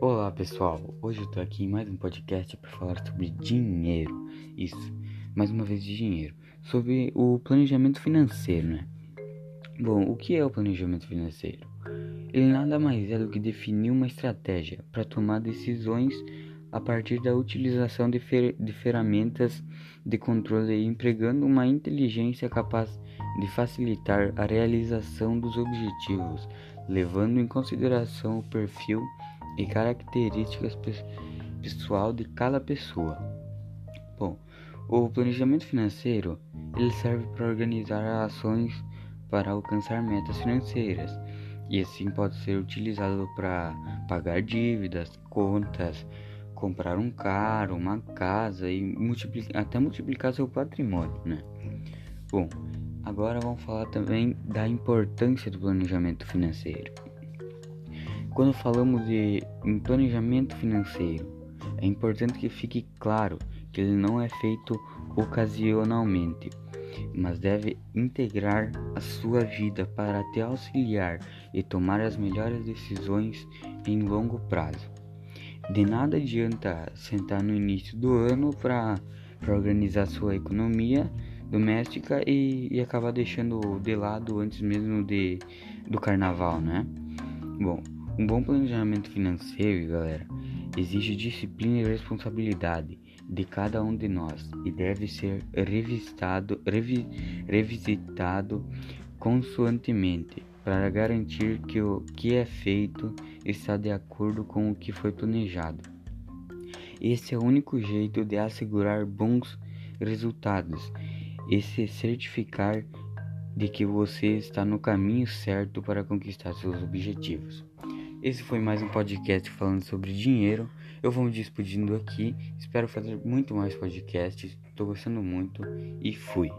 Olá pessoal, hoje eu tô aqui em mais um podcast para falar sobre dinheiro. Isso, mais uma vez de dinheiro, sobre o planejamento financeiro, né? Bom, o que é o planejamento financeiro? Ele nada mais é do que definir uma estratégia para tomar decisões a partir da utilização de, fer de ferramentas de controle empregando uma inteligência capaz de facilitar a realização dos objetivos, levando em consideração o perfil e características pessoal de cada pessoa. Bom, o planejamento financeiro ele serve para organizar ações para alcançar metas financeiras e assim pode ser utilizado para pagar dívidas, contas, comprar um carro, uma casa e multiplicar, até multiplicar seu patrimônio, né? Bom, agora vamos falar também da importância do planejamento financeiro. Quando falamos de planejamento financeiro, é importante que fique claro que ele não é feito ocasionalmente, mas deve integrar a sua vida para te auxiliar e tomar as melhores decisões em longo prazo. De nada adianta sentar no início do ano para organizar sua economia doméstica e, e acabar deixando de lado antes mesmo de, do carnaval, né? Bom, um bom planejamento financeiro, galera, exige disciplina e responsabilidade de cada um de nós e deve ser revistado, revi, revisitado consoantemente para garantir que o que é feito está de acordo com o que foi planejado. Esse é o único jeito de assegurar bons resultados e se certificar de que você está no caminho certo para conquistar seus objetivos. Esse foi mais um podcast falando sobre dinheiro. Eu vou me despedindo aqui. Espero fazer muito mais podcasts. Estou gostando muito e fui.